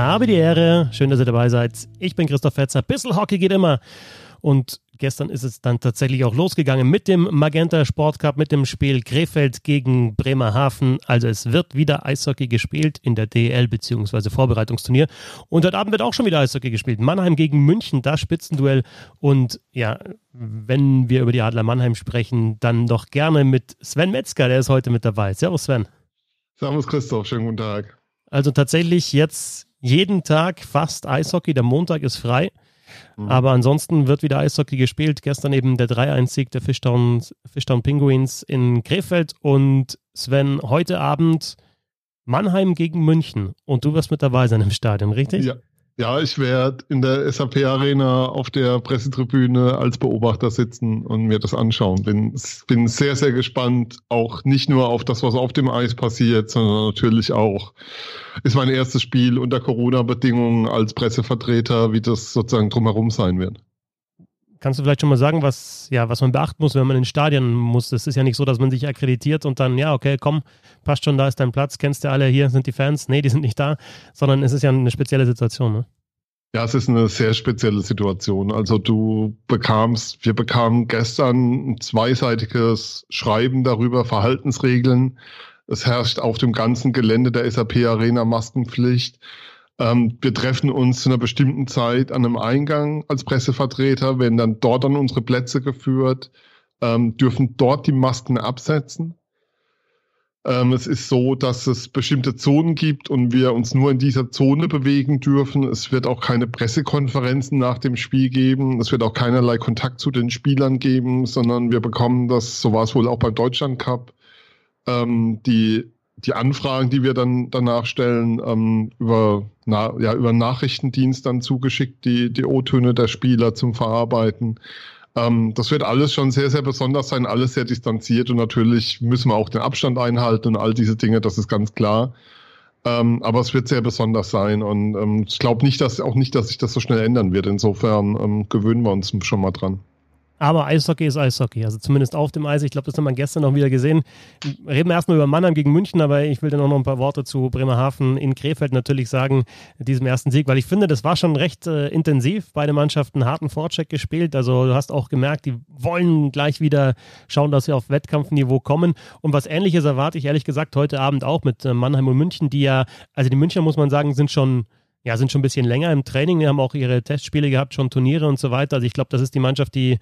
habe die Ehre. Schön, dass ihr dabei seid. Ich bin Christoph Fetzer. Bissl Hockey geht immer. Und gestern ist es dann tatsächlich auch losgegangen mit dem Magenta Sport Cup, mit dem Spiel Krefeld gegen Bremerhaven. Also es wird wieder Eishockey gespielt in der DL bzw. Vorbereitungsturnier. Und heute Abend wird auch schon wieder Eishockey gespielt. Mannheim gegen München, das Spitzenduell. Und ja, wenn wir über die Adler Mannheim sprechen, dann doch gerne mit Sven Metzger, der ist heute mit dabei. Servus Sven. Servus Christoph, schönen guten Tag. Also tatsächlich jetzt jeden Tag fast Eishockey. Der Montag ist frei. Mhm. Aber ansonsten wird wieder Eishockey gespielt. Gestern eben der 3-1-Sieg der Fishtown, Fishtown Penguins in Krefeld. Und Sven, heute Abend Mannheim gegen München. Und du wirst mit dabei sein im Stadion, richtig? Ja, ja, ich werde in der SAP Arena auf der Pressetribüne als Beobachter sitzen und mir das anschauen. Bin, bin sehr, sehr gespannt, auch nicht nur auf das, was auf dem Eis passiert, sondern natürlich auch, ist mein erstes Spiel unter Corona-Bedingungen als Pressevertreter, wie das sozusagen drumherum sein wird. Kannst du vielleicht schon mal sagen, was, ja, was man beachten muss, wenn man ins Stadion muss? Es ist ja nicht so, dass man sich akkreditiert und dann, ja, okay, komm, passt schon, da ist dein Platz, kennst du alle, hier sind die Fans. Nee, die sind nicht da, sondern es ist ja eine spezielle Situation, ne? Ja, es ist eine sehr spezielle Situation. Also du bekamst, wir bekamen gestern ein zweiseitiges Schreiben darüber, Verhaltensregeln. Es herrscht auf dem ganzen Gelände der SAP Arena Maskenpflicht. Ähm, wir treffen uns zu einer bestimmten Zeit an einem Eingang als Pressevertreter, werden dann dort an unsere Plätze geführt, ähm, dürfen dort die Masken absetzen. Ähm, es ist so, dass es bestimmte Zonen gibt und wir uns nur in dieser Zone bewegen dürfen. Es wird auch keine Pressekonferenzen nach dem Spiel geben. Es wird auch keinerlei Kontakt zu den Spielern geben, sondern wir bekommen das, so war es wohl auch beim Deutschland Cup, ähm, die die Anfragen, die wir dann danach stellen, ähm, über, na, ja, über Nachrichtendienst dann zugeschickt, die, die O-Töne der Spieler zum Verarbeiten. Ähm, das wird alles schon sehr, sehr besonders sein, alles sehr distanziert und natürlich müssen wir auch den Abstand einhalten und all diese Dinge, das ist ganz klar. Ähm, aber es wird sehr besonders sein und ähm, ich glaube nicht, dass auch nicht, dass sich das so schnell ändern wird. Insofern ähm, gewöhnen wir uns schon mal dran. Aber Eishockey ist Eishockey, also zumindest auf dem Eis. Ich glaube, das haben wir gestern noch wieder gesehen. Reden wir erstmal über Mannheim gegen München, aber ich will dann auch noch ein paar Worte zu Bremerhaven in Krefeld natürlich sagen, diesem ersten Sieg, weil ich finde, das war schon recht äh, intensiv. Beide Mannschaften harten Vorcheck gespielt. Also du hast auch gemerkt, die wollen gleich wieder schauen, dass sie auf Wettkampfniveau kommen. Und was ähnliches erwarte ich ehrlich gesagt heute Abend auch mit äh, Mannheim und München, die ja, also die Münchner muss man sagen, sind schon ja, sind schon ein bisschen länger im Training. Die haben auch ihre Testspiele gehabt, schon Turniere und so weiter. Also ich glaube, das ist die Mannschaft, die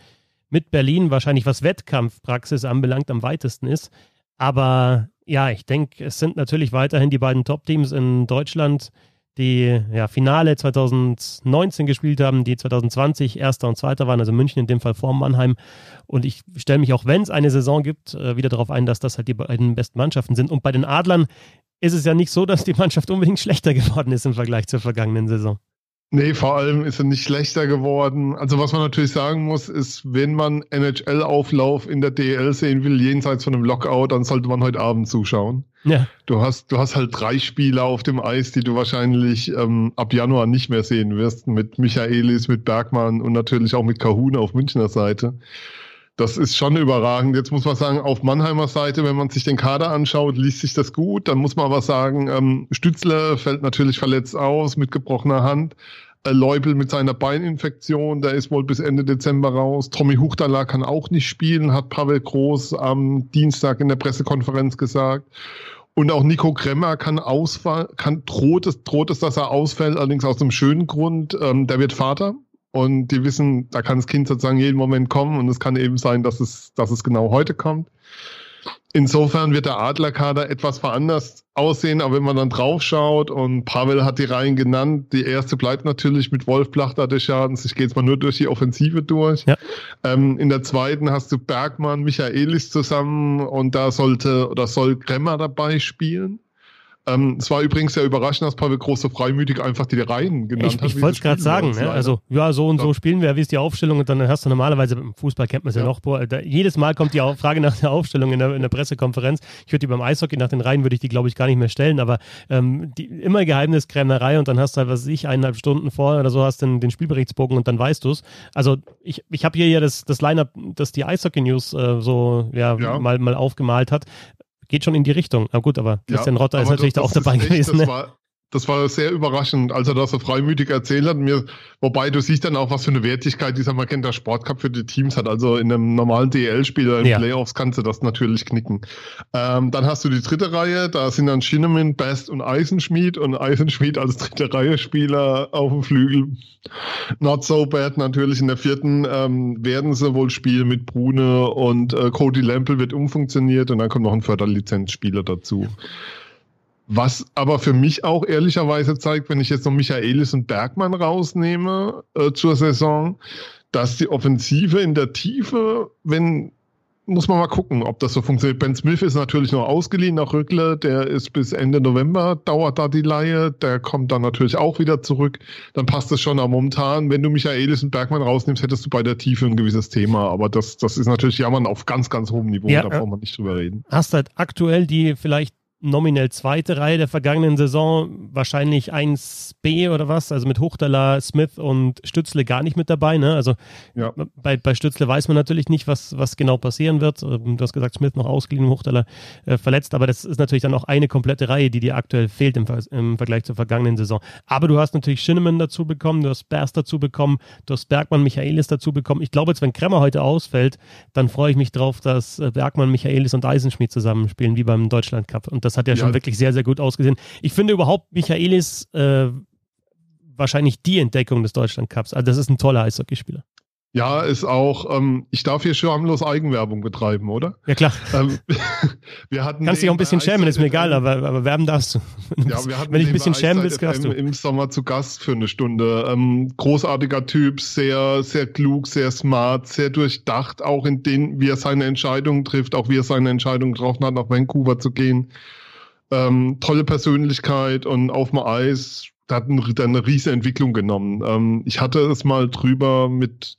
mit Berlin wahrscheinlich, was Wettkampfpraxis anbelangt, am weitesten ist. Aber ja, ich denke, es sind natürlich weiterhin die beiden Top-Teams in Deutschland, die ja, Finale 2019 gespielt haben, die 2020 Erster und Zweiter waren, also München in dem Fall vor Mannheim. Und ich stelle mich auch, wenn es eine Saison gibt, äh, wieder darauf ein, dass das halt die beiden besten Mannschaften sind. Und bei den Adlern ist es ja nicht so, dass die Mannschaft unbedingt schlechter geworden ist im Vergleich zur vergangenen Saison. Nee, vor allem ist er nicht schlechter geworden. Also was man natürlich sagen muss, ist, wenn man NHL-Auflauf in der DL sehen will, jenseits von einem Lockout, dann sollte man heute Abend zuschauen. Ja. Du hast, du hast halt drei Spieler auf dem Eis, die du wahrscheinlich ähm, ab Januar nicht mehr sehen wirst, mit Michaelis, mit Bergmann und natürlich auch mit Kahun auf Münchner Seite. Das ist schon überragend. Jetzt muss man sagen, auf Mannheimer Seite, wenn man sich den Kader anschaut, liest sich das gut. Dann muss man aber sagen, ähm, Stützler fällt natürlich verletzt aus mit gebrochener Hand. Äh, Leubel mit seiner Beininfektion, der ist wohl bis Ende Dezember raus. Tommy Huchtala kann auch nicht spielen, hat Pavel Groß am Dienstag in der Pressekonferenz gesagt. Und auch Nico Kremmer kann ausfallen, kann, droht es, droht es, dass er ausfällt, allerdings aus einem schönen Grund. Ähm, der wird Vater und die wissen, da kann das Kind sozusagen jeden Moment kommen und es kann eben sein, dass es, dass es genau heute kommt. Insofern wird der Adlerkader etwas veranlasst aussehen, aber wenn man dann drauf schaut und Pavel hat die Reihen genannt, die erste bleibt natürlich mit Wolf Plachter des Schadens. Ich gehe jetzt mal nur durch die Offensive durch. Ja. Ähm, in der zweiten hast du Bergmann, Michaelis zusammen und da sollte oder soll Kremmer dabei spielen. Ähm, es war übrigens sehr überraschend, dass Pavel Groß so freimütig einfach die Reihen genannt ich, hat. Ich wollte es gerade sagen, ne? also ja, so und so spielen wir, wie ist die Aufstellung und dann hast du normalerweise, im Fußball kennt man es ja. ja, noch, boah, da, jedes Mal kommt die Frage nach der Aufstellung in der, in der Pressekonferenz. Ich würde die beim Eishockey nach den Reihen, würde ich die glaube ich gar nicht mehr stellen, aber ähm, die, immer Geheimniskrämerei und dann hast du halt, was weiß ich, eineinhalb Stunden vor oder so hast den, den Spielberichtsbogen und dann weißt du es. Also ich, ich habe hier ja das, das Line-Up, das die Eishockey-News äh, so ja, ja, Mal, mal aufgemalt hat geht schon in die Richtung. Na gut, aber Christian ja, Rotter ist natürlich da auch dabei echt, gewesen. Das, ne? war, das war sehr überraschend, als er das so freimütig erzählt hat. Mir, wobei du siehst dann auch, was für eine Wertigkeit dieser Magenta Sportcup für die Teams hat. Also in einem normalen DL-Spiel in ja. Playoffs kannst du das natürlich knicken. Ähm, dann hast du die dritte Reihe, da sind dann Shinneman, Best und Eisenschmied und Eisenschmied als dritte Reihe-Spieler auf dem Flügel. Not so bad. Natürlich in der vierten ähm, werden sie wohl spielen mit Brune und äh, Cody Lampel wird umfunktioniert und dann kommt noch ein Förderlizenzspieler dazu. Was aber für mich auch ehrlicherweise zeigt, wenn ich jetzt noch Michaelis und Bergmann rausnehme äh, zur Saison, dass die Offensive in der Tiefe, wenn, muss man mal gucken, ob das so funktioniert. Ben Smith ist natürlich noch ausgeliehen nach Rückle, der ist bis Ende November, dauert da die Laie, der kommt dann natürlich auch wieder zurück. Dann passt es schon, aber momentan, wenn du Michaelis und Bergmann rausnimmst, hättest du bei der Tiefe ein gewisses Thema, aber das, das ist natürlich Jammern auf ganz, ganz hohem Niveau, ja, da brauchen wir nicht drüber reden. Hast halt aktuell die vielleicht nominell zweite Reihe der vergangenen Saison, wahrscheinlich 1B oder was, also mit Hochtaler, Smith und Stützle gar nicht mit dabei. Ne? Also ja. bei, bei Stützle weiß man natürlich nicht, was, was genau passieren wird. Ähm, du hast gesagt, Smith noch ausgeliehen, Hochtaler äh, verletzt, aber das ist natürlich dann auch eine komplette Reihe, die dir aktuell fehlt im, im Vergleich zur vergangenen Saison. Aber du hast natürlich Schinnemann dazu bekommen, du hast Bers dazu bekommen, du hast Bergmann, Michaelis dazu bekommen. Ich glaube jetzt, wenn Kremmer heute ausfällt, dann freue ich mich drauf, dass äh, Bergmann, Michaelis und Eisenschmied zusammenspielen, wie beim Deutschland Cup. Und das hat ja, ja schon wirklich sehr, sehr gut ausgesehen. Ich finde überhaupt Michaelis äh, wahrscheinlich die Entdeckung des Deutschland Cups. Also das ist ein toller Eishockeyspieler. Ja, ist auch, ähm, ich darf hier schamlos Eigenwerbung betreiben, oder? Ja, klar. Ähm, wir hatten Kannst dich auch ein bisschen schämen, ist mir egal, aber, aber werben darfst du. Ja, wir hatten Wenn ich ein bisschen schämen willst, darfst du. Im Sommer zu Gast für eine Stunde. Ähm, großartiger Typ, sehr, sehr klug, sehr smart, sehr durchdacht, auch in den, wie er seine Entscheidungen trifft, auch wie er seine Entscheidungen getroffen hat, nach Vancouver zu gehen. Ähm, tolle Persönlichkeit und auf dem Eis hat eine, eine riesige Entwicklung genommen. Ähm, ich hatte es mal drüber mit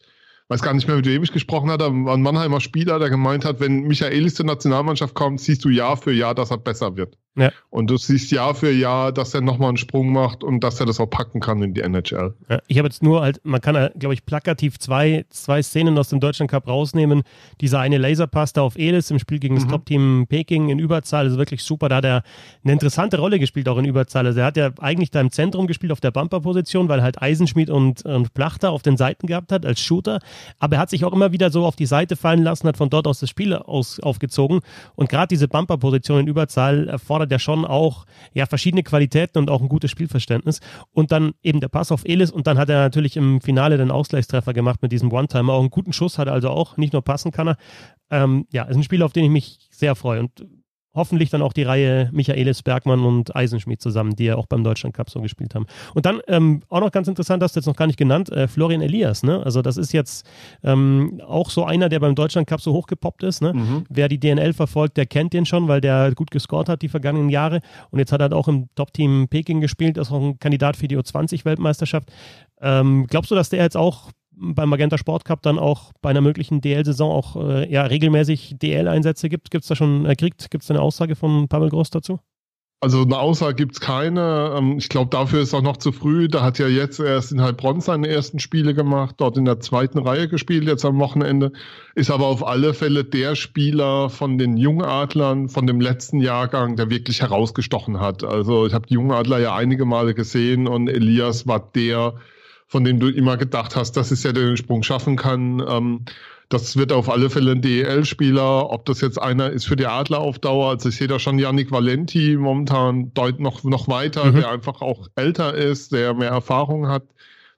weiß gar nicht mehr, mit wem ich gesprochen hatte, ein Mannheimer Spieler, der gemeint hat, wenn Michaelis zur Nationalmannschaft kommt, siehst du Jahr für Jahr, dass er besser wird. Ja. Und du siehst Jahr für Jahr, dass er nochmal einen Sprung macht und dass er das auch packen kann in die NHL. Ja, ich habe jetzt nur halt, man kann, glaube ich, plakativ zwei, zwei Szenen aus dem Deutschen Cup rausnehmen. Dieser eine Laserpass da auf Elis im Spiel gegen das mhm. Top-Team Peking in Überzahl, ist wirklich super. Da hat er eine interessante Rolle gespielt, auch in Überzahl. Also er hat ja eigentlich da im Zentrum gespielt, auf der Bumper-Position, weil halt Eisenschmied und, und Plachter auf den Seiten gehabt hat als Shooter. Aber er hat sich auch immer wieder so auf die Seite fallen lassen, hat von dort aus das Spiel aus, aufgezogen. Und gerade diese Bumper-Position in Überzahl erfordert ja schon auch ja, verschiedene Qualitäten und auch ein gutes Spielverständnis. Und dann eben der Pass auf Elis und dann hat er natürlich im Finale den Ausgleichstreffer gemacht mit diesem One-Timer. Auch einen guten Schuss hat er also auch, nicht nur passen kann er. Ähm, ja, ist ein Spiel, auf den ich mich sehr freue. Und hoffentlich dann auch die Reihe Michaelis, Bergmann und Eisenschmied zusammen, die ja auch beim Deutschland Cup so gespielt haben. Und dann ähm, auch noch ganz interessant, hast du jetzt noch gar nicht genannt, äh, Florian Elias, ne? Also das ist jetzt ähm, auch so einer, der beim Deutschland Cup so hochgepoppt ist, ne? Mhm. Wer die DNL verfolgt, der kennt den schon, weil der gut gescored hat die vergangenen Jahre und jetzt hat er halt auch im Top-Team Peking gespielt, ist auch ein Kandidat für die U20-Weltmeisterschaft. Ähm, glaubst du, dass der jetzt auch beim Magenta Sport Cup dann auch bei einer möglichen DL-Saison auch äh, ja, regelmäßig DL-Einsätze gibt? Gibt es da schon, äh, gibt es eine Aussage von Pavel Groß dazu? Also eine Aussage gibt es keine. Ähm, ich glaube, dafür ist auch noch zu früh. Da hat ja jetzt erst in Heilbronn seine ersten Spiele gemacht, dort in der zweiten Reihe gespielt, jetzt am Wochenende. Ist aber auf alle Fälle der Spieler von den Jungadlern von dem letzten Jahrgang, der wirklich herausgestochen hat. Also ich habe die Jungadler ja einige Male gesehen und Elias war der, von dem du immer gedacht hast, dass es ja den Sprung schaffen kann. Ähm, das wird auf alle Fälle ein DEL-Spieler. Ob das jetzt einer ist für die Adler auf Dauer. Also ich sehe da schon Yannick Valenti momentan deut noch, noch weiter, mhm. der einfach auch älter ist, der mehr Erfahrung hat,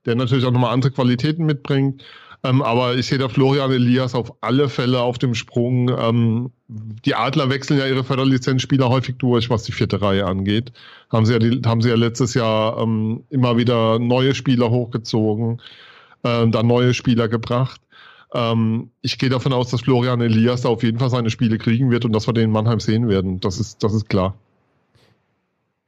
der natürlich auch nochmal andere Qualitäten mitbringt. Ähm, aber ich sehe da Florian Elias auf alle Fälle auf dem Sprung. Ähm, die Adler wechseln ja ihre Förderlizenzspieler häufig durch, was die vierte Reihe angeht. Haben sie ja, die, haben sie ja letztes Jahr ähm, immer wieder neue Spieler hochgezogen, äh, da neue Spieler gebracht. Ähm, ich gehe davon aus, dass Florian Elias da auf jeden Fall seine Spiele kriegen wird und dass wir den in Mannheim sehen werden. Das ist, das ist klar.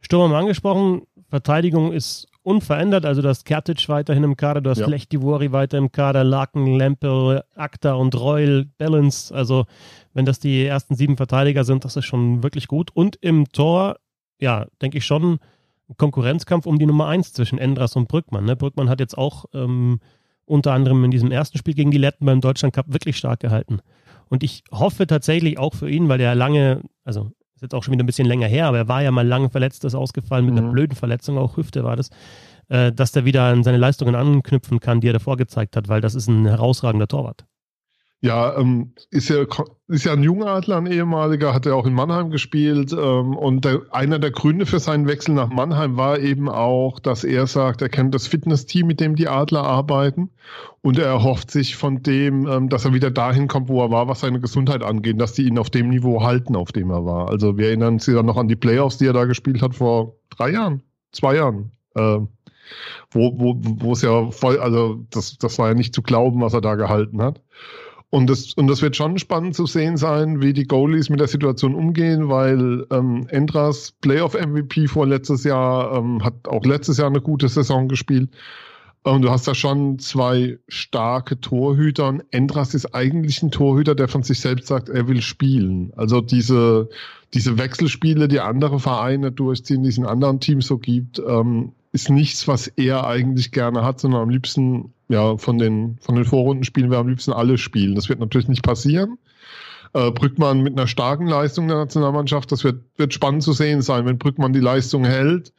Sturm haben angesprochen, Verteidigung ist unverändert. Also du hast Kertic weiterhin im Kader, du hast ja. Lechtivori weiter im Kader, Laken, Lempel, Akta und Reul, Balance. Also wenn das die ersten sieben Verteidiger sind, das ist schon wirklich gut. Und im Tor, ja, denke ich schon, Konkurrenzkampf um die Nummer eins zwischen Endras und Brückmann. Ne? Brückmann hat jetzt auch ähm, unter anderem in diesem ersten Spiel gegen die Letten beim Deutschland Cup wirklich stark gehalten. Und ich hoffe tatsächlich auch für ihn, weil er lange, also jetzt auch schon wieder ein bisschen länger her, aber er war ja mal lange verletzt, ist ausgefallen mit mhm. einer blöden Verletzung, auch Hüfte war das, äh, dass der wieder an seine Leistungen anknüpfen kann, die er davor gezeigt hat, weil das ist ein herausragender Torwart. Ja, ähm, ist ja ist ja ein junger Adler, ein ehemaliger, hat er auch in Mannheim gespielt. Ähm, und der, einer der Gründe für seinen Wechsel nach Mannheim war eben auch, dass er sagt, er kennt das Fitnessteam, mit dem die Adler arbeiten. Und er erhofft sich von dem, ähm, dass er wieder dahin kommt, wo er war, was seine Gesundheit angeht, dass die ihn auf dem Niveau halten, auf dem er war. Also wir erinnern uns ja noch an die Playoffs, die er da gespielt hat vor drei Jahren, zwei Jahren. Äh, wo, wo, wo es ja voll, also das, das war ja nicht zu glauben, was er da gehalten hat. Und das, und das wird schon spannend zu sehen sein, wie die Goalies mit der Situation umgehen, weil ähm, Endras Playoff-MVP vor letztes Jahr ähm, hat auch letztes Jahr eine gute Saison gespielt. Und du hast da schon zwei starke Torhüter. Und Endras ist eigentlich ein Torhüter, der von sich selbst sagt, er will spielen. Also diese, diese Wechselspiele, die andere Vereine durchziehen, die es in anderen Teams so gibt, ähm, ist nichts, was er eigentlich gerne hat, sondern am liebsten ja, von den, von den Vorrundenspielen wir am liebsten alle spielen. Das wird natürlich nicht passieren. Äh, Brückmann mit einer starken Leistung der Nationalmannschaft, das wird, wird spannend zu sehen sein. Wenn Brückmann die Leistung hält,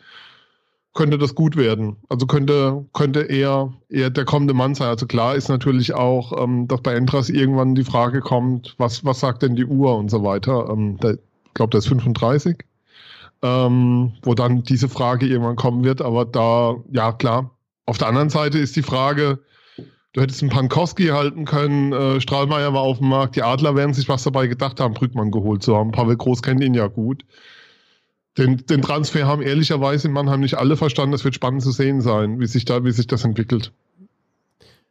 könnte das gut werden. Also könnte, könnte er, er der kommende Mann sein. Also klar ist natürlich auch, ähm, dass bei Entras irgendwann die Frage kommt, was, was sagt denn die Uhr und so weiter. Ähm, der, ich glaube, der ist 35. Ähm, wo dann diese Frage irgendwann kommen wird. Aber da, ja klar, auf der anderen Seite ist die Frage, du hättest einen Pankowski halten können, äh, Strahlmeier war auf dem Markt, die Adler werden sich was dabei gedacht haben, Brückmann geholt zu haben. Pavel Groß kennt ihn ja gut. Den, den Transfer haben ehrlicherweise in Mannheim nicht alle verstanden. Das wird spannend zu sehen sein, wie sich, da, wie sich das entwickelt.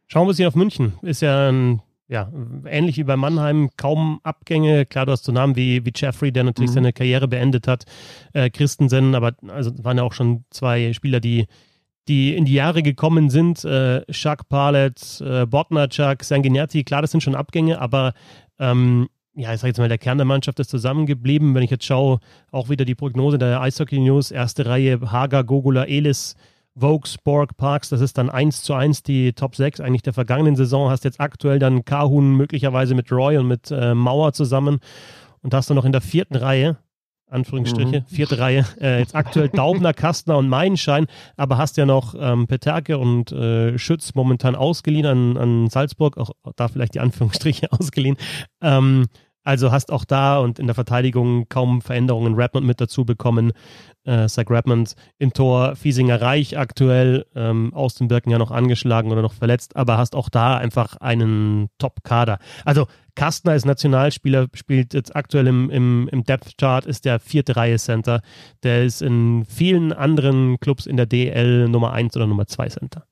Schauen wir uns hier auf München. Ist ja ein ja, ähnlich wie bei Mannheim, kaum Abgänge. Klar, du hast so Namen wie, wie Jeffrey, der natürlich mhm. seine Karriere beendet hat, äh, Christensen, aber also waren ja auch schon zwei Spieler, die die in die Jahre gekommen sind, äh, Chuck Parlett, äh, Botnarchuk, Sanguinetti, klar, das sind schon Abgänge, aber ähm, ja, ich sag jetzt mal, der Kern der Mannschaft ist zusammengeblieben. Wenn ich jetzt schaue, auch wieder die Prognose der Eishockey News, erste Reihe, Hager, Gogula, Elis, Vokes, Borg, Parks, das ist dann 1 zu 1 die Top 6 eigentlich der vergangenen Saison. Hast jetzt aktuell dann Kahun möglicherweise mit Roy und mit äh, Mauer zusammen und hast du noch in der vierten Reihe Anführungsstriche, mhm. vierte Reihe, äh, jetzt aktuell Daubner, Kastner und Meilenschein, aber hast ja noch ähm, Peterke und äh, Schütz momentan ausgeliehen an, an Salzburg, auch da vielleicht die Anführungsstriche ausgeliehen. Ähm, also hast auch da und in der Verteidigung kaum Veränderungen. Redmond mit dazu bekommen. Äh, Zach Redmond im Tor. Fiesinger Reich aktuell. Ähm, aus den Birken ja noch angeschlagen oder noch verletzt. Aber hast auch da einfach einen Top-Kader. Also Kastner ist Nationalspieler, spielt jetzt aktuell im, im, im Depth-Chart, ist der vierte Reihe Center. Der ist in vielen anderen Clubs in der DL Nummer 1 oder Nummer 2 Center.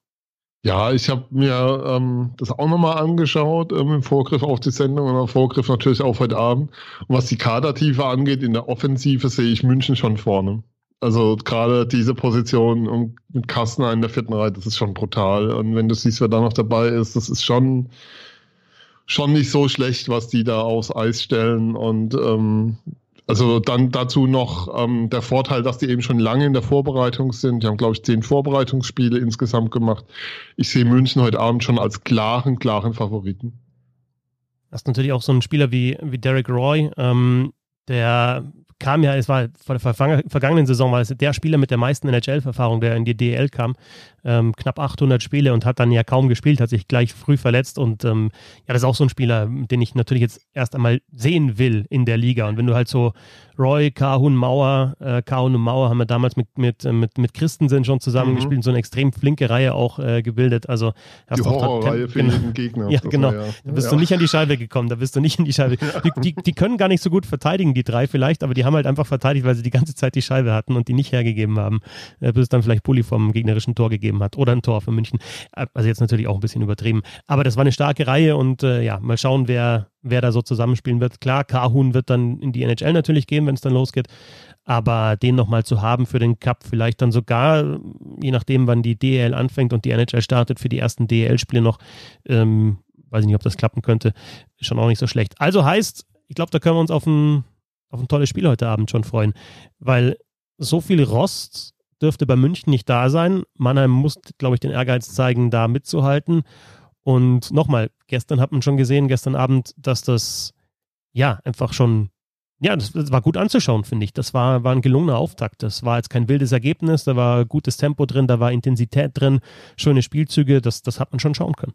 Ja, ich habe mir ähm, das auch nochmal angeschaut ähm, im Vorgriff auf die Sendung und im Vorgriff natürlich auch heute Abend. Und was die Kadertiefe angeht, in der Offensive sehe ich München schon vorne. Also gerade diese Position mit Kastner in der vierten Reihe, das ist schon brutal. Und wenn du siehst, wer da noch dabei ist, das ist schon, schon nicht so schlecht, was die da aufs Eis stellen. Und ähm, also dann dazu noch ähm, der Vorteil, dass die eben schon lange in der Vorbereitung sind. Die haben, glaube ich, zehn Vorbereitungsspiele insgesamt gemacht. Ich sehe München heute Abend schon als klaren, klaren Favoriten. Das ist natürlich auch so ein Spieler wie, wie Derek Roy, ähm, der kam ja, es war vor der vergangenen Saison, war es der Spieler mit der meisten NHL-Erfahrung, der in die DL kam ähm, knapp 800 Spiele und hat dann ja kaum gespielt, hat sich gleich früh verletzt und ähm, ja, das ist auch so ein Spieler, den ich natürlich jetzt erst einmal sehen will in der Liga. Und wenn du halt so Roy, Kahun, Mauer, äh, Kahun und Mauer haben wir damals mit, mit, äh, mit, mit Christensen schon zusammengespielt, mhm. so eine extrem flinke Reihe auch äh, gebildet. Also hast die Horrorreihe für genau, jeden Gegner. Ja, genau. Ja. Da bist ja. du nicht an die Scheibe gekommen, da bist du nicht in die Scheibe. Die, die, die können gar nicht so gut verteidigen, die drei vielleicht, aber die haben halt einfach verteidigt, weil sie die ganze Zeit die Scheibe hatten und die nicht hergegeben haben, äh, bis es dann vielleicht Pulli vom gegnerischen Tor gegeben gegeben hat oder ein Tor für München. Äh, also jetzt natürlich auch ein bisschen übertrieben. Aber das war eine starke Reihe und äh, ja, mal schauen, wer, wer da so zusammenspielen wird. Klar, Kahun wird dann in die NHL natürlich gehen, wenn es dann losgeht. Aber den nochmal zu haben für den Cup, vielleicht dann sogar, je nachdem, wann die DL anfängt und die NHL startet, für die ersten DL-Spiele noch, ähm, weiß ich nicht, ob das klappen könnte, schon auch nicht so schlecht. Also heißt, ich glaube, da können wir uns auf ein, auf ein tolles Spiel heute Abend schon freuen, weil so viel Rost dürfte bei München nicht da sein. Mannheim muss, glaube ich, den Ehrgeiz zeigen, da mitzuhalten. Und nochmal, gestern hat man schon gesehen, gestern Abend, dass das ja einfach schon ja, das, das, war gut anzuschauen, finde ich. Das war, war ein gelungener Auftakt. Das war jetzt kein wildes Ergebnis, da war gutes Tempo drin, da war Intensität drin, schöne Spielzüge, das, das hat man schon schauen können.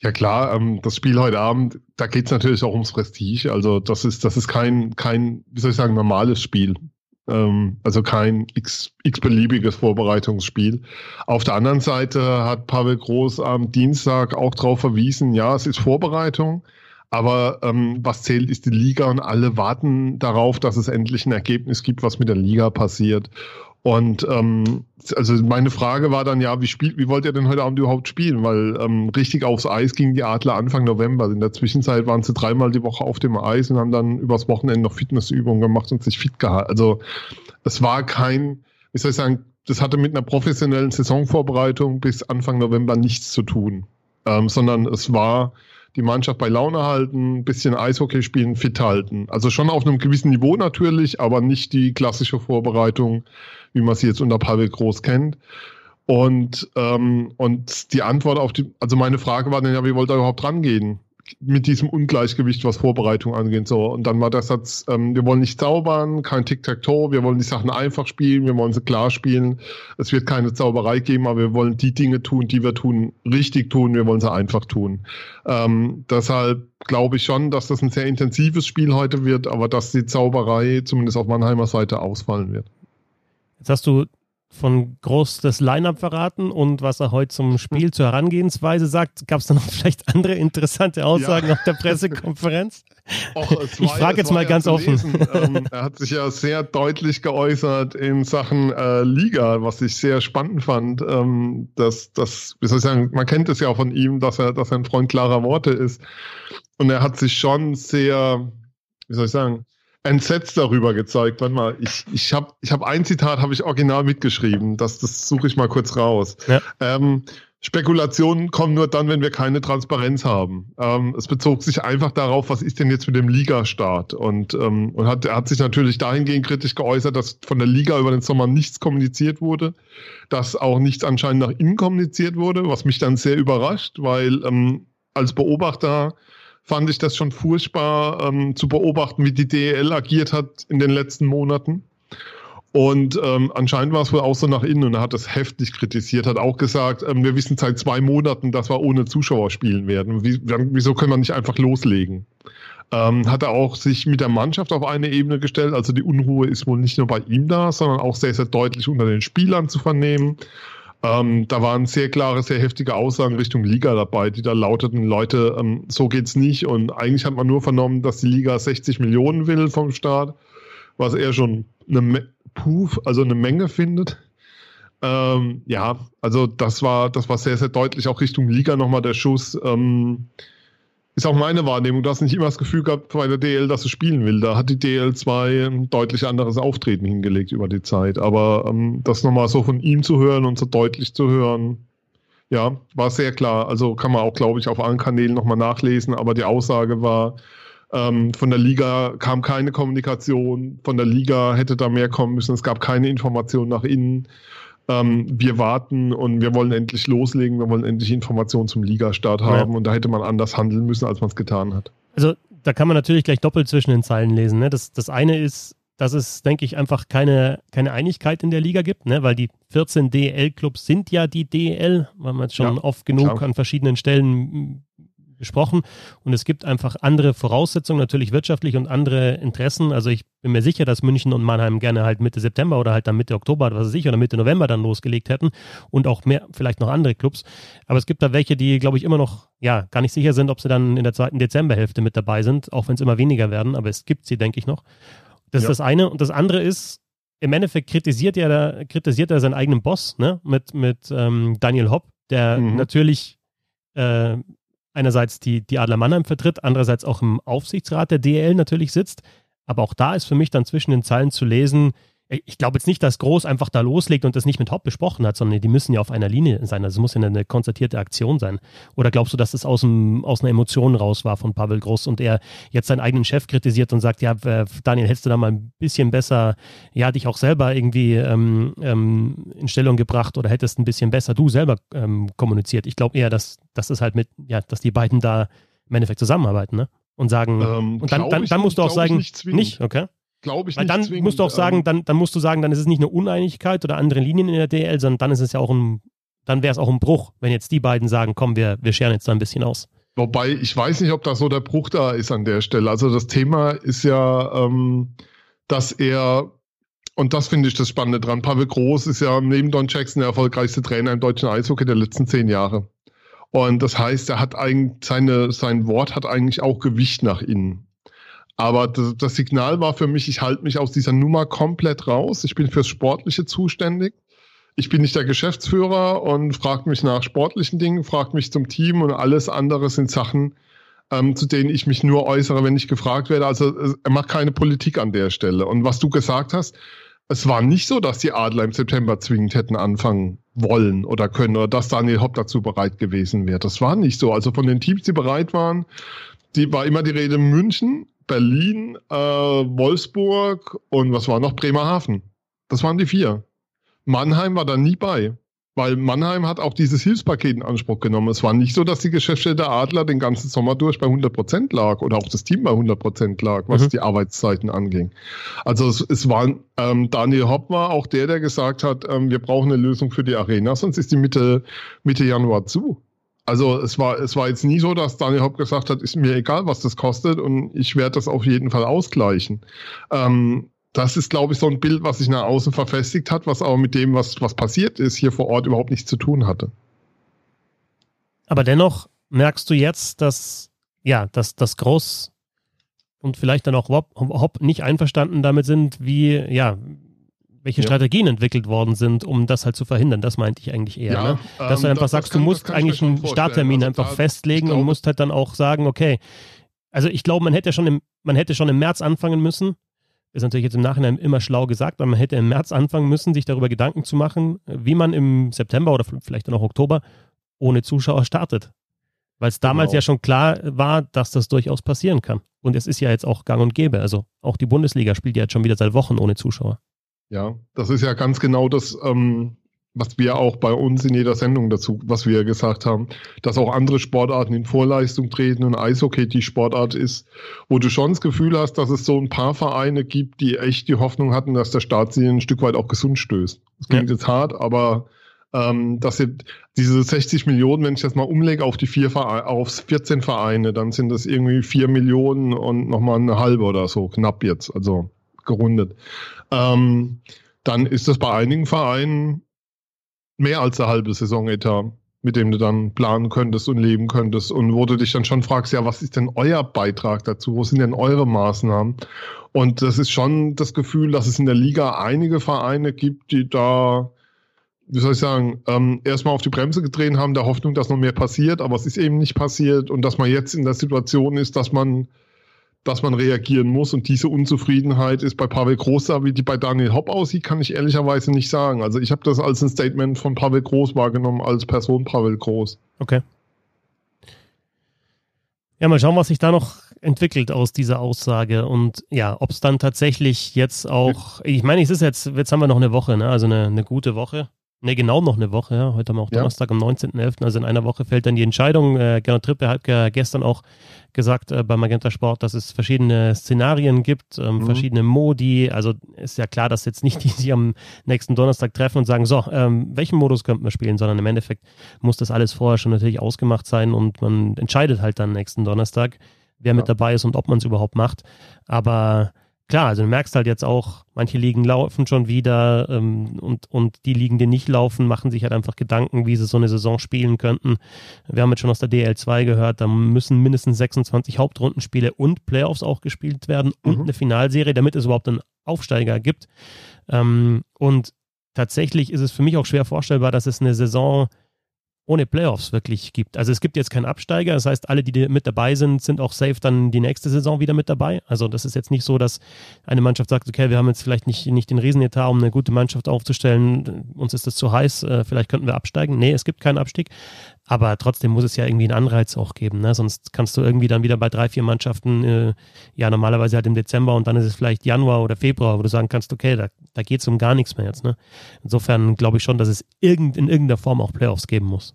Ja klar, ähm, das Spiel heute Abend, da geht es natürlich auch ums Prestige. Also das ist, das ist kein, kein, wie soll ich sagen, normales Spiel. Ähm, also kein x-beliebiges Vorbereitungsspiel. Auf der anderen Seite hat Pavel Groß am Dienstag auch darauf verwiesen, ja, es ist Vorbereitung. Aber ähm, was zählt, ist die Liga und alle warten darauf, dass es endlich ein Ergebnis gibt, was mit der Liga passiert. Und ähm, also meine Frage war dann ja, wie spielt, wie wollt ihr denn heute Abend überhaupt spielen? Weil ähm, richtig aufs Eis gingen die Adler Anfang November. In der Zwischenzeit waren sie dreimal die Woche auf dem Eis und haben dann übers Wochenende noch Fitnessübungen gemacht und sich fit gehalten. Also es war kein, wie soll ich sagen, das hatte mit einer professionellen Saisonvorbereitung bis Anfang November nichts zu tun, ähm, sondern es war die Mannschaft bei Laune halten, ein bisschen Eishockey spielen, fit halten. Also schon auf einem gewissen Niveau natürlich, aber nicht die klassische Vorbereitung, wie man sie jetzt unter Pavel Groß kennt. Und, ähm, und die Antwort auf die, also meine Frage war dann ja, wie wollt ihr überhaupt rangehen? Mit diesem Ungleichgewicht, was Vorbereitung angeht. So. Und dann war der Satz, ähm, wir wollen nicht zaubern, kein Tic-Tac-Toe, wir wollen die Sachen einfach spielen, wir wollen sie klar spielen. Es wird keine Zauberei geben, aber wir wollen die Dinge tun, die wir tun, richtig tun, wir wollen sie einfach tun. Ähm, deshalb glaube ich schon, dass das ein sehr intensives Spiel heute wird, aber dass die Zauberei zumindest auf Mannheimer Seite ausfallen wird. Jetzt hast du von Groß das Line-Up verraten und was er heute zum Spiel zur Herangehensweise sagt. Gab es da noch vielleicht andere interessante Aussagen ja. auf der Pressekonferenz? Och, ich frage jetzt mal ja ganz offen. ähm, er hat sich ja sehr deutlich geäußert in Sachen äh, Liga, was ich sehr spannend fand. Ähm, dass, dass, wie soll ich sagen, man kennt es ja von ihm, dass er, dass er ein Freund klarer Worte ist. Und er hat sich schon sehr, wie soll ich sagen, entsetzt darüber gezeigt. Warte mal, ich, ich habe ich hab ein Zitat, habe ich original mitgeschrieben. Das, das suche ich mal kurz raus. Ja. Ähm, Spekulationen kommen nur dann, wenn wir keine Transparenz haben. Ähm, es bezog sich einfach darauf, was ist denn jetzt mit dem Ligastart? Und, ähm, und hat, er hat sich natürlich dahingehend kritisch geäußert, dass von der Liga über den Sommer nichts kommuniziert wurde, dass auch nichts anscheinend nach innen kommuniziert wurde, was mich dann sehr überrascht, weil ähm, als Beobachter fand ich das schon furchtbar ähm, zu beobachten, wie die DEL agiert hat in den letzten Monaten. Und ähm, anscheinend war es wohl auch so nach innen und er hat das heftig kritisiert, hat auch gesagt, ähm, wir wissen seit zwei Monaten, dass wir ohne Zuschauer spielen werden. Wie, wieso können wir nicht einfach loslegen? Ähm, hat er auch sich mit der Mannschaft auf eine Ebene gestellt. Also die Unruhe ist wohl nicht nur bei ihm da, sondern auch sehr, sehr deutlich unter den Spielern zu vernehmen. Ähm, da waren sehr klare, sehr heftige Aussagen Richtung Liga dabei, die da lauteten, Leute, ähm, so geht's nicht. Und eigentlich hat man nur vernommen, dass die Liga 60 Millionen will vom Staat, was er schon eine Puff, also eine Menge findet. Ähm, ja, also das war, das war sehr, sehr deutlich auch Richtung Liga nochmal der Schuss. Ähm, ist auch meine Wahrnehmung. Du hast nicht immer das Gefühl gehabt bei der DL, dass du spielen will. Da hat die DL 2 ein deutlich anderes Auftreten hingelegt über die Zeit. Aber ähm, das nochmal so von ihm zu hören und so deutlich zu hören, ja, war sehr klar. Also kann man auch, glaube ich, auf allen Kanälen nochmal nachlesen. Aber die Aussage war, ähm, von der Liga kam keine Kommunikation. Von der Liga hätte da mehr kommen müssen. Es gab keine Information nach innen ähm, wir warten und wir wollen endlich loslegen, wir wollen endlich Informationen zum Ligastart haben ja. und da hätte man anders handeln müssen, als man es getan hat. Also da kann man natürlich gleich doppelt zwischen den Zeilen lesen. Ne? Das, das eine ist, dass es, denke ich, einfach keine, keine Einigkeit in der Liga gibt, ne? weil die 14 DL-Clubs sind ja die DL, weil man es schon ja, oft genug klar. an verschiedenen Stellen gesprochen. Und es gibt einfach andere Voraussetzungen, natürlich wirtschaftlich und andere Interessen. Also ich bin mir sicher, dass München und Mannheim gerne halt Mitte September oder halt dann Mitte Oktober, was weiß ich, oder Mitte November dann losgelegt hätten und auch mehr, vielleicht noch andere Clubs. Aber es gibt da welche, die, glaube ich, immer noch, ja, gar nicht sicher sind, ob sie dann in der zweiten Dezemberhälfte mit dabei sind, auch wenn es immer weniger werden. Aber es gibt sie, denke ich noch. Das ja. ist das eine. Und das andere ist, im Endeffekt kritisiert er, kritisiert er seinen eigenen Boss, ne, mit, mit ähm, Daniel Hopp, der mhm. natürlich äh, einerseits die, die Adler Mannheim vertritt, andererseits auch im Aufsichtsrat der DL natürlich sitzt. Aber auch da ist für mich dann zwischen den Zeilen zu lesen, ich glaube jetzt nicht, dass Groß einfach da loslegt und das nicht mit Hopp besprochen hat, sondern die müssen ja auf einer Linie sein. Also es muss ja eine konzertierte Aktion sein. Oder glaubst du, dass das aus, dem, aus einer Emotion raus war von Pavel Groß und er jetzt seinen eigenen Chef kritisiert und sagt, ja, Daniel, hättest du da mal ein bisschen besser, ja, dich auch selber irgendwie ähm, ähm, in Stellung gebracht oder hättest ein bisschen besser du selber ähm, kommuniziert? Ich glaube eher, dass, dass es halt mit, ja, dass die beiden da im Endeffekt zusammenarbeiten, ne? Und sagen, ähm, und dann, dann, dann musst du auch sagen, nicht, nicht, okay? Glaube ich Weil nicht. Dann musst du auch sagen, ähm, dann, dann musst du sagen, dann ist es nicht eine Uneinigkeit oder andere Linien in der DL, sondern dann ist es ja auch ein, dann wäre es auch ein Bruch, wenn jetzt die beiden sagen, komm, wir, wir scheren jetzt da ein bisschen aus. Wobei, ich weiß nicht, ob da so der Bruch da ist an der Stelle. Also das Thema ist ja, ähm, dass er und das finde ich das Spannende dran. Pavel Groß ist ja neben Don Jackson der erfolgreichste Trainer im deutschen Eishockey der letzten zehn Jahre. Und das heißt, er hat eigentlich seine, sein Wort hat eigentlich auch Gewicht nach innen. Aber das, Signal war für mich, ich halte mich aus dieser Nummer komplett raus. Ich bin fürs Sportliche zuständig. Ich bin nicht der Geschäftsführer und fragt mich nach sportlichen Dingen, fragt mich zum Team und alles andere sind Sachen, ähm, zu denen ich mich nur äußere, wenn ich gefragt werde. Also er macht keine Politik an der Stelle. Und was du gesagt hast, es war nicht so, dass die Adler im September zwingend hätten anfangen wollen oder können oder dass Daniel Hopp dazu bereit gewesen wäre. Das war nicht so. Also von den Teams, die bereit waren, die war immer die Rede München, Berlin, äh, Wolfsburg und was war noch? Bremerhaven. Das waren die vier. Mannheim war da nie bei. Weil Mannheim hat auch dieses Hilfspaket in Anspruch genommen. Es war nicht so, dass die Geschäftsstelle Adler den ganzen Sommer durch bei 100 Prozent lag oder auch das Team bei 100 Prozent lag, was mhm. die Arbeitszeiten anging. Also es, es war, ähm, Daniel Hopp war auch der, der gesagt hat, ähm, wir brauchen eine Lösung für die Arena, sonst ist die Mitte, Mitte Januar zu. Also es war, es war jetzt nie so, dass Daniel Hopp gesagt hat, ist mir egal, was das kostet und ich werde das auf jeden Fall ausgleichen. Ähm, das ist, glaube ich, so ein Bild, was sich nach außen verfestigt hat, was aber mit dem, was, was passiert ist, hier vor Ort überhaupt nichts zu tun hatte. Aber dennoch merkst du jetzt, dass, ja, dass das Groß und vielleicht dann auch Hopp, nicht einverstanden damit sind, wie, ja, welche ja. Strategien entwickelt worden sind, um das halt zu verhindern. Das meinte ich eigentlich eher. Ja, ne? Dass ähm, du einfach das, sagst, das kann, du musst eigentlich einen Starttermin also einfach festlegen glaube, und musst halt dann auch sagen, okay, also ich glaube, man hätte schon im, man hätte schon im März anfangen müssen, ist natürlich jetzt im Nachhinein immer schlau gesagt, aber man hätte im März anfangen müssen, sich darüber Gedanken zu machen, wie man im September oder vielleicht dann auch Oktober ohne Zuschauer startet. Weil es damals genau. ja schon klar war, dass das durchaus passieren kann. Und es ist ja jetzt auch gang und gäbe. Also auch die Bundesliga spielt ja jetzt schon wieder seit Wochen ohne Zuschauer. Ja, das ist ja ganz genau das, ähm, was wir auch bei uns in jeder Sendung dazu, was wir gesagt haben, dass auch andere Sportarten in Vorleistung treten und Eishockey die Sportart ist, wo du schon das Gefühl hast, dass es so ein paar Vereine gibt, die echt die Hoffnung hatten, dass der Staat sie ein Stück weit auch gesund stößt. Das klingt ja. jetzt hart, aber ähm, dass jetzt diese 60 Millionen, wenn ich das mal umlege auf die vier Vereine, auf 14 Vereine, dann sind das irgendwie vier Millionen und nochmal eine halbe oder so, knapp jetzt, also gerundet. Ähm, dann ist das bei einigen Vereinen mehr als eine halbe Saisonetat, mit dem du dann planen könntest und leben könntest und wo du dich dann schon fragst, ja, was ist denn euer Beitrag dazu? Wo sind denn eure Maßnahmen? Und das ist schon das Gefühl, dass es in der Liga einige Vereine gibt, die da, wie soll ich sagen, ähm, erstmal auf die Bremse gedreht haben, der Hoffnung, dass noch mehr passiert, aber es ist eben nicht passiert und dass man jetzt in der Situation ist, dass man dass man reagieren muss. Und diese Unzufriedenheit ist bei Pavel Groß da, wie die bei Daniel Hopp aussieht, kann ich ehrlicherweise nicht sagen. Also ich habe das als ein Statement von Pavel Groß wahrgenommen, als Person Pavel Groß. Okay. Ja, mal schauen, was sich da noch entwickelt aus dieser Aussage und ja, ob es dann tatsächlich jetzt auch, ich meine, es ist jetzt, jetzt haben wir noch eine Woche, ne? also eine, eine gute Woche. Ne, genau noch eine Woche, ja. Heute haben wir auch Donnerstag ja. am 19.11., also in einer Woche fällt dann die Entscheidung. Äh, Gernot Trippe hat ja gestern auch gesagt äh, bei Magenta Sport, dass es verschiedene Szenarien gibt, ähm, mhm. verschiedene Modi. Also ist ja klar, dass jetzt nicht die sich am nächsten Donnerstag treffen und sagen, so, ähm, welchen Modus könnten wir spielen, sondern im Endeffekt muss das alles vorher schon natürlich ausgemacht sein und man entscheidet halt dann nächsten Donnerstag, wer ja. mit dabei ist und ob man es überhaupt macht. Aber klar, also du merkst halt jetzt auch, manche Ligen laufen schon wieder ähm, und, und die Ligen, die nicht laufen, machen sich halt einfach Gedanken, wie sie so eine Saison spielen könnten. Wir haben jetzt schon aus der DL2 gehört, da müssen mindestens 26 Hauptrundenspiele und Playoffs auch gespielt werden und mhm. eine Finalserie, damit es überhaupt einen Aufsteiger gibt. Ähm, und tatsächlich ist es für mich auch schwer vorstellbar, dass es eine Saison ohne Playoffs wirklich gibt. Also es gibt jetzt keinen Absteiger, das heißt, alle, die mit dabei sind, sind auch safe dann die nächste Saison wieder mit dabei. Also das ist jetzt nicht so, dass eine Mannschaft sagt, okay, wir haben jetzt vielleicht nicht, nicht den Riesenetat, um eine gute Mannschaft aufzustellen, uns ist das zu heiß, äh, vielleicht könnten wir absteigen. Nee, es gibt keinen Abstieg. Aber trotzdem muss es ja irgendwie einen Anreiz auch geben. Ne? Sonst kannst du irgendwie dann wieder bei drei, vier Mannschaften, äh, ja, normalerweise halt im Dezember und dann ist es vielleicht Januar oder Februar, wo du sagen kannst, okay, da, da geht es um gar nichts mehr jetzt. Ne? Insofern glaube ich schon, dass es irgend, in irgendeiner Form auch Playoffs geben muss.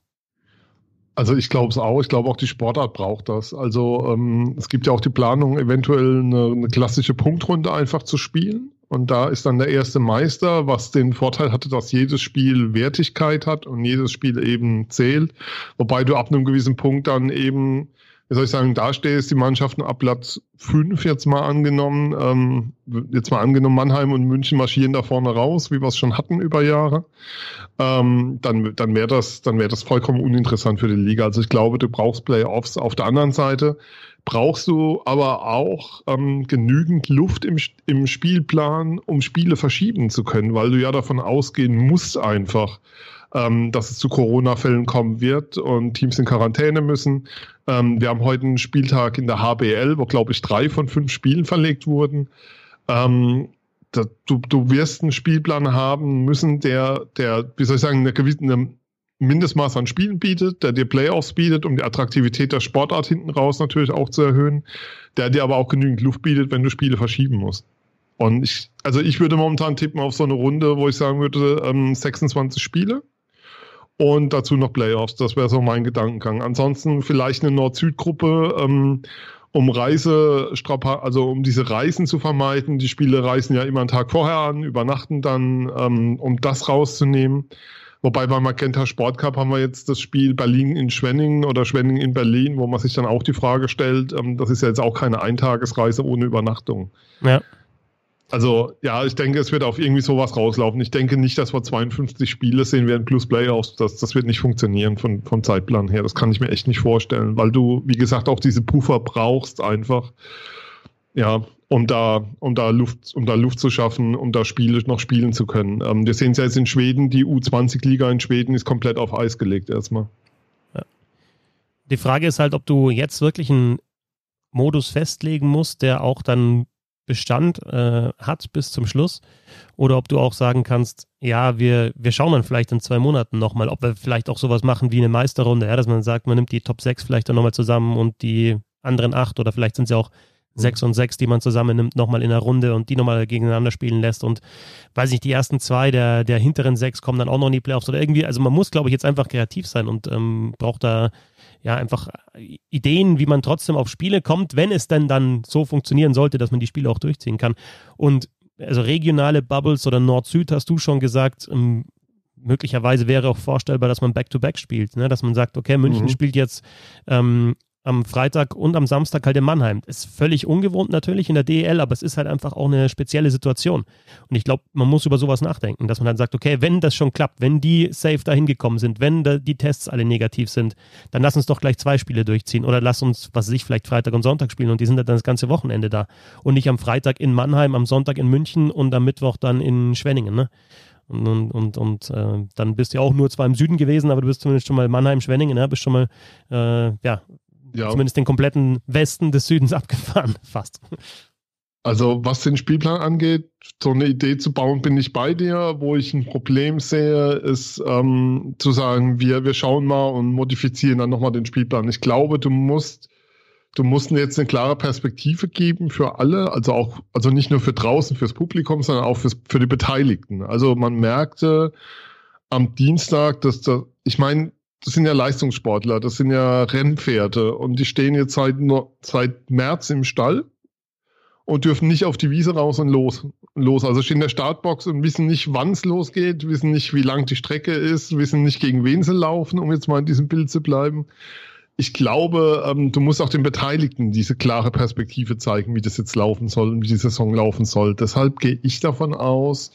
Also ich glaube es auch. Ich glaube auch die Sportart braucht das. Also ähm, es gibt ja auch die Planung, eventuell eine, eine, klassische Punktrunde einfach zu spielen. Und da ist dann der erste Meister, was den Vorteil hatte, dass jedes Spiel Wertigkeit hat und jedes Spiel eben zählt. Wobei du ab einem gewissen Punkt dann eben wie soll ich sagen, da stehst die Mannschaften ab Platz 5 jetzt mal angenommen, ähm, jetzt mal angenommen, Mannheim und München marschieren da vorne raus, wie wir es schon hatten über Jahre, ähm, dann, dann wäre das, dann wäre das vollkommen uninteressant für die Liga. Also ich glaube, du brauchst Playoffs. Auf der anderen Seite brauchst du aber auch ähm, genügend Luft im, im Spielplan, um Spiele verschieben zu können, weil du ja davon ausgehen musst einfach, ähm, dass es zu Corona-Fällen kommen wird und Teams in Quarantäne müssen. Ähm, wir haben heute einen Spieltag in der HBL, wo, glaube ich, drei von fünf Spielen verlegt wurden. Ähm, da, du, du wirst einen Spielplan haben müssen, der, der, wie soll ich sagen, eine gewisse, eine Mindestmaß an Spielen bietet, der dir Playoffs bietet, um die Attraktivität der Sportart hinten raus natürlich auch zu erhöhen, der dir aber auch genügend Luft bietet, wenn du Spiele verschieben musst. Und ich, also ich würde momentan tippen auf so eine Runde, wo ich sagen würde, ähm, 26 Spiele und dazu noch Playoffs. Das wäre so mein Gedankengang. Ansonsten vielleicht eine Nord-Süd-Gruppe, ähm, um Reise, also um diese Reisen zu vermeiden. Die Spiele reisen ja immer einen Tag vorher an, übernachten dann, ähm, um das rauszunehmen. Wobei beim Magenta Sport Cup haben wir jetzt das Spiel Berlin in Schwenningen oder Schwenningen in Berlin, wo man sich dann auch die Frage stellt, ähm, das ist ja jetzt auch keine Eintagesreise ohne Übernachtung. Ja. Also ja, ich denke, es wird auf irgendwie sowas rauslaufen. Ich denke nicht, dass wir 52 Spiele sehen werden plus Playoffs. Das, das wird nicht funktionieren von, vom Zeitplan her. Das kann ich mir echt nicht vorstellen, weil du, wie gesagt, auch diese Puffer brauchst einfach. Ja, um da, um da Luft, um da Luft zu schaffen, um da Spiele noch spielen zu können. Ähm, wir sehen es ja jetzt in Schweden, die U20-Liga in Schweden ist komplett auf Eis gelegt erstmal. Ja. Die Frage ist halt, ob du jetzt wirklich einen Modus festlegen musst, der auch dann Bestand äh, hat bis zum Schluss. Oder ob du auch sagen kannst, ja, wir, wir schauen dann vielleicht in zwei Monaten nochmal, ob wir vielleicht auch sowas machen wie eine Meisterrunde, ja, dass man sagt, man nimmt die Top 6 vielleicht dann nochmal zusammen und die anderen acht oder vielleicht sind es ja auch mhm. sechs und sechs, die man zusammennimmt, nochmal in der Runde und die nochmal gegeneinander spielen lässt. Und weiß nicht, die ersten zwei der, der hinteren sechs kommen dann auch noch in die Playoffs oder irgendwie. Also man muss, glaube ich, jetzt einfach kreativ sein und ähm, braucht da ja, einfach Ideen, wie man trotzdem auf Spiele kommt, wenn es denn dann so funktionieren sollte, dass man die Spiele auch durchziehen kann. Und also regionale Bubbles oder Nord-Süd hast du schon gesagt, ähm, möglicherweise wäre auch vorstellbar, dass man Back-to-Back -back spielt, ne? dass man sagt, okay, München mhm. spielt jetzt ähm, am Freitag und am Samstag halt in Mannheim. Ist völlig ungewohnt natürlich in der DEL, aber es ist halt einfach auch eine spezielle Situation. Und ich glaube, man muss über sowas nachdenken, dass man dann sagt, okay, wenn das schon klappt, wenn die safe dahin gekommen sind, wenn die Tests alle negativ sind, dann lass uns doch gleich zwei Spiele durchziehen oder lass uns, was weiß ich, vielleicht Freitag und Sonntag spielen und die sind dann das ganze Wochenende da. Und nicht am Freitag in Mannheim, am Sonntag in München und am Mittwoch dann in Schwenningen, ne? Und, und, und, und äh, dann bist du ja auch nur zwar im Süden gewesen, aber du bist zumindest schon mal Mannheim, Schwenningen, ne? bist schon mal äh, ja, ja. zumindest den kompletten Westen des Südens abgefahren, fast. Also was den Spielplan angeht, so eine Idee zu bauen, bin ich bei dir. Wo ich ein Problem sehe, ist ähm, zu sagen, wir, wir schauen mal und modifizieren dann nochmal den Spielplan. Ich glaube, du musst, du musst jetzt eine klare Perspektive geben für alle, also auch, also nicht nur für draußen, fürs Publikum, sondern auch fürs, für die Beteiligten. Also man merkte am Dienstag, dass da, ich meine, das sind ja Leistungssportler, das sind ja Rennpferde und die stehen jetzt seit, seit März im Stall und dürfen nicht auf die Wiese raus und los. los. Also stehen in der Startbox und wissen nicht, wann es losgeht, wissen nicht, wie lang die Strecke ist, wissen nicht, gegen wen sie laufen, um jetzt mal in diesem Bild zu bleiben. Ich glaube, ähm, du musst auch den Beteiligten diese klare Perspektive zeigen, wie das jetzt laufen soll und wie die Saison laufen soll. Deshalb gehe ich davon aus,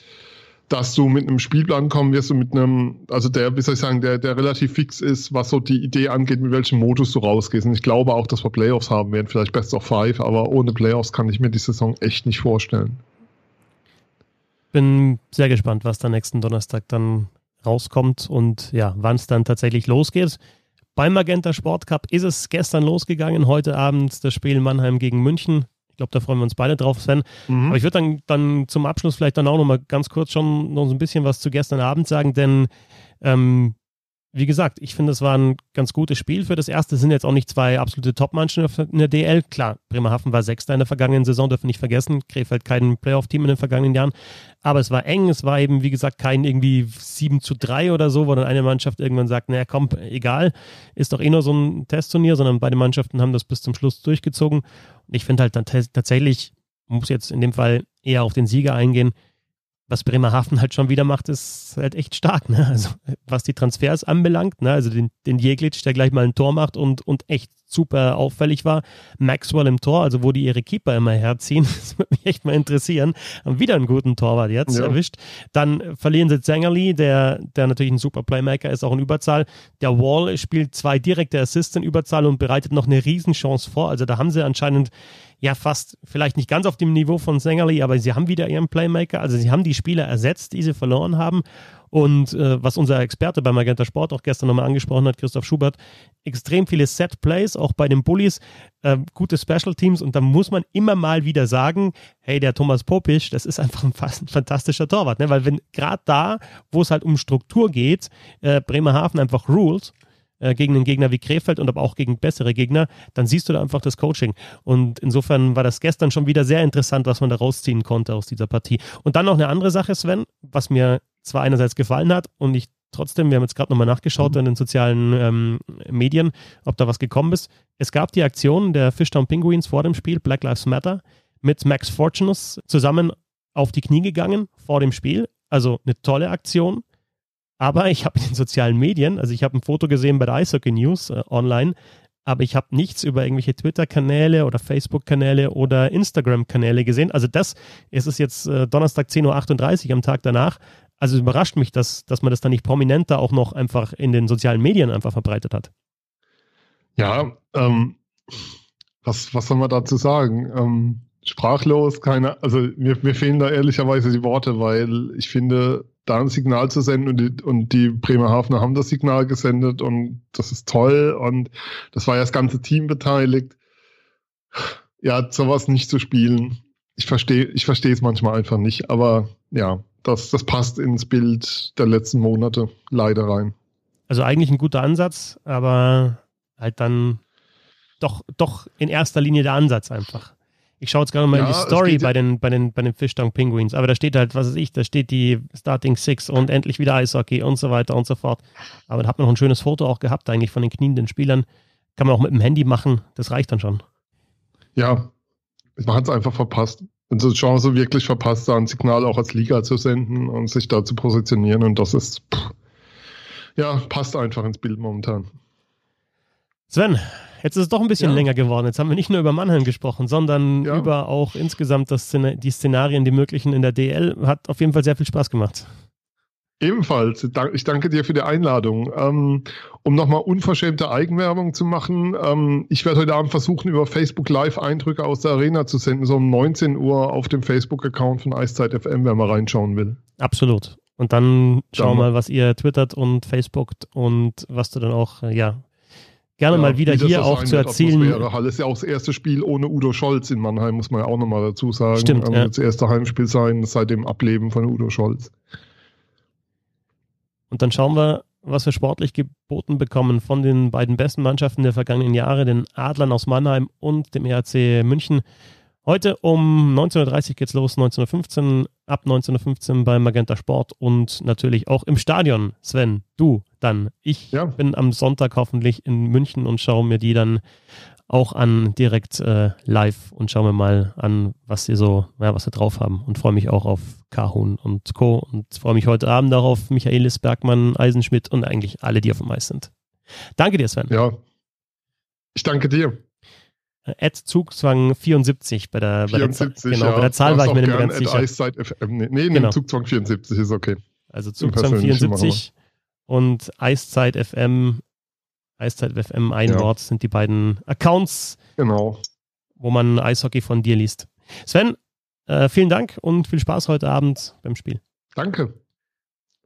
dass du mit einem Spielplan kommen wirst und mit einem, also der, wie soll ich sagen, der, der relativ fix ist, was so die Idee angeht, mit welchem Modus du rausgehst. Und ich glaube auch, dass wir Playoffs haben werden, vielleicht Best of Five, aber ohne Playoffs kann ich mir die Saison echt nicht vorstellen. Bin sehr gespannt, was da nächsten Donnerstag dann rauskommt und ja, wann es dann tatsächlich losgeht. Beim Magenta Sport Cup ist es gestern losgegangen, heute Abend das Spiel Mannheim gegen München. Ich glaube, da freuen wir uns beide drauf, Sven. Mhm. Aber ich würde dann, dann zum Abschluss vielleicht dann auch noch mal ganz kurz schon noch so ein bisschen was zu gestern Abend sagen, denn ähm, wie gesagt, ich finde, es war ein ganz gutes Spiel für das erste. Es sind jetzt auch nicht zwei absolute Top-Mannschaften in der DL. Klar, Bremerhaven war Sechster in der vergangenen Saison, dürfen nicht vergessen. Krefeld kein Playoff-Team in den vergangenen Jahren. Aber es war eng. Es war eben, wie gesagt, kein irgendwie 7 zu 3 oder so, wo dann eine Mannschaft irgendwann sagt, naja, komm, egal, ist doch eh nur so ein Testturnier, sondern beide Mannschaften haben das bis zum Schluss durchgezogen. Und ich finde halt dann tatsächlich, muss jetzt in dem Fall eher auf den Sieger eingehen, was Bremerhaven halt schon wieder macht, ist halt echt stark. Ne? Also was die Transfers anbelangt, ne? also den, den Jeglitsch, der gleich mal ein Tor macht und, und echt super auffällig war. Maxwell im Tor, also wo die ihre Keeper immer herziehen, das würde mich echt mal interessieren. Haben wieder einen guten Torwart jetzt ja. erwischt. Dann verlieren sie Zengerli, der, der natürlich ein super Playmaker ist, auch in Überzahl. Der Wall spielt zwei direkte Assists in Überzahl und bereitet noch eine Riesenchance vor. Also da haben sie anscheinend ja fast vielleicht nicht ganz auf dem Niveau von Sängerli, aber sie haben wieder ihren Playmaker. Also sie haben die Spieler ersetzt, die sie verloren haben. Und äh, was unser Experte bei Magenta Sport auch gestern nochmal angesprochen hat, Christoph Schubert, extrem viele Set Plays, auch bei den Bullies, äh, gute Special Teams. Und da muss man immer mal wieder sagen, hey, der Thomas Popisch, das ist einfach ein, ein fantastischer Torwart. Ne? Weil wenn gerade da, wo es halt um Struktur geht, äh, Bremerhaven einfach rules, äh, gegen einen Gegner wie Krefeld und aber auch gegen bessere Gegner, dann siehst du da einfach das Coaching. Und insofern war das gestern schon wieder sehr interessant, was man da rausziehen konnte aus dieser Partie. Und dann noch eine andere Sache, Sven, was mir zwar einerseits gefallen hat und ich trotzdem, wir haben jetzt gerade nochmal nachgeschaut mhm. in den sozialen ähm, Medien, ob da was gekommen ist. Es gab die Aktion der Fishtown Penguins vor dem Spiel, Black Lives Matter, mit Max Fortunus zusammen auf die Knie gegangen vor dem Spiel. Also eine tolle Aktion. Aber ich habe in den sozialen Medien, also ich habe ein Foto gesehen bei der Eishockey News äh, online, aber ich habe nichts über irgendwelche Twitter-Kanäle oder Facebook-Kanäle oder Instagram-Kanäle gesehen. Also das ist es jetzt äh, Donnerstag 10.38 Uhr am Tag danach. Also überrascht mich, dass, dass man das dann nicht prominenter auch noch einfach in den sozialen Medien einfach verbreitet hat. Ja, ähm, was, was soll man dazu sagen? Ähm, sprachlos, keine, also mir, mir fehlen da ehrlicherweise die Worte, weil ich finde, da ein Signal zu senden und die, und die Bremerhavener haben das Signal gesendet und das ist toll und das war ja das ganze Team beteiligt. Ja, sowas nicht zu spielen. Ich verstehe, ich verstehe es manchmal einfach nicht, aber ja, das, das passt ins Bild der letzten Monate leider rein. Also eigentlich ein guter Ansatz, aber halt dann doch, doch in erster Linie der Ansatz einfach. Ich schaue jetzt gerade mal ja, in die Story bei den, bei den, bei den Fishtown Penguins, aber da steht halt, was weiß ich, da steht die Starting Six und endlich wieder Eishockey und so weiter und so fort. Aber da hat man noch ein schönes Foto auch gehabt, eigentlich von den knienden Spielern. Kann man auch mit dem Handy machen, das reicht dann schon. Ja, man hat es einfach verpasst. Und so Chance wirklich verpasst, da ein Signal auch als Liga zu senden und sich da zu positionieren. Und das ist, pff, ja, passt einfach ins Bild momentan. Sven, Jetzt ist es doch ein bisschen ja. länger geworden. Jetzt haben wir nicht nur über Mannheim gesprochen, sondern ja. über auch insgesamt das die Szenarien, die möglichen in der DL. Hat auf jeden Fall sehr viel Spaß gemacht. Ebenfalls. Ich danke dir für die Einladung. Ähm, um nochmal unverschämte Eigenwerbung zu machen, ähm, ich werde heute Abend versuchen, über Facebook Live Eindrücke aus der Arena zu senden, so um 19 Uhr auf dem Facebook-Account von Eiszeit FM, wer mal reinschauen will. Absolut. Und dann schauen wir mal, was ihr twittert und Facebookt und was du dann auch, äh, ja, gerne ja, mal wieder hier auch zu erzählen. Halle ist ja auch das erste Spiel ohne Udo Scholz in Mannheim, muss man ja auch nochmal dazu sagen. Stimmt. Ähm, ja. Das erste Heimspiel sein seit dem Ableben von Udo Scholz. Und dann schauen wir, was wir sportlich geboten bekommen von den beiden besten Mannschaften der vergangenen Jahre, den Adlern aus Mannheim und dem ERC München. Heute um 19.30 Uhr geht's los, 19.15 ab 19.15 bei Magenta Sport und natürlich auch im Stadion. Sven, du dann. Ich ja. bin am Sonntag hoffentlich in München und schaue mir die dann auch an direkt äh, live und schaue mir mal an, was sie so, ja, was sie drauf haben und freue mich auch auf Kahun und Co. und freue mich heute Abend darauf, Michaelis Bergmann, Eisenschmidt und eigentlich alle, die auf dem Eis sind. Danke dir, Sven. Ja. Ich danke dir. Ad Zugzwang 74 bei der, 74, bei der, genau, ja. bei der Zahl war ich mir nicht ganz sicher. FM. Nee, nee genau. Zugzwang 74 ist okay. Also Zugzwang 74 und Eiszeit FM, Eiszeit FM, ein ja. Wort sind die beiden Accounts, genau. wo man Eishockey von dir liest. Sven, äh, vielen Dank und viel Spaß heute Abend beim Spiel. Danke.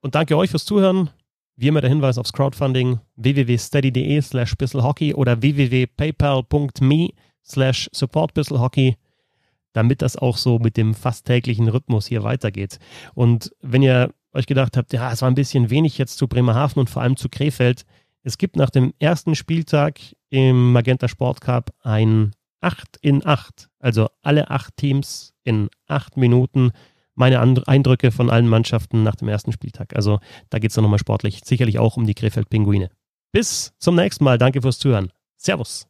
Und danke euch fürs Zuhören. Wie immer der Hinweis aufs Crowdfunding www.steady.de slash bisselhockey oder www.paypal.me slash supportbisselhockey, damit das auch so mit dem fast täglichen Rhythmus hier weitergeht. Und wenn ihr euch gedacht habt, ja, es war ein bisschen wenig jetzt zu Bremerhaven und vor allem zu Krefeld. Es gibt nach dem ersten Spieltag im Magenta Sport Cup ein 8 in 8, also alle acht Teams in acht Minuten. Meine Eindrücke von allen Mannschaften nach dem ersten Spieltag. Also da geht es dann nochmal sportlich sicherlich auch um die Krefeld-Pinguine. Bis zum nächsten Mal. Danke fürs Zuhören. Servus.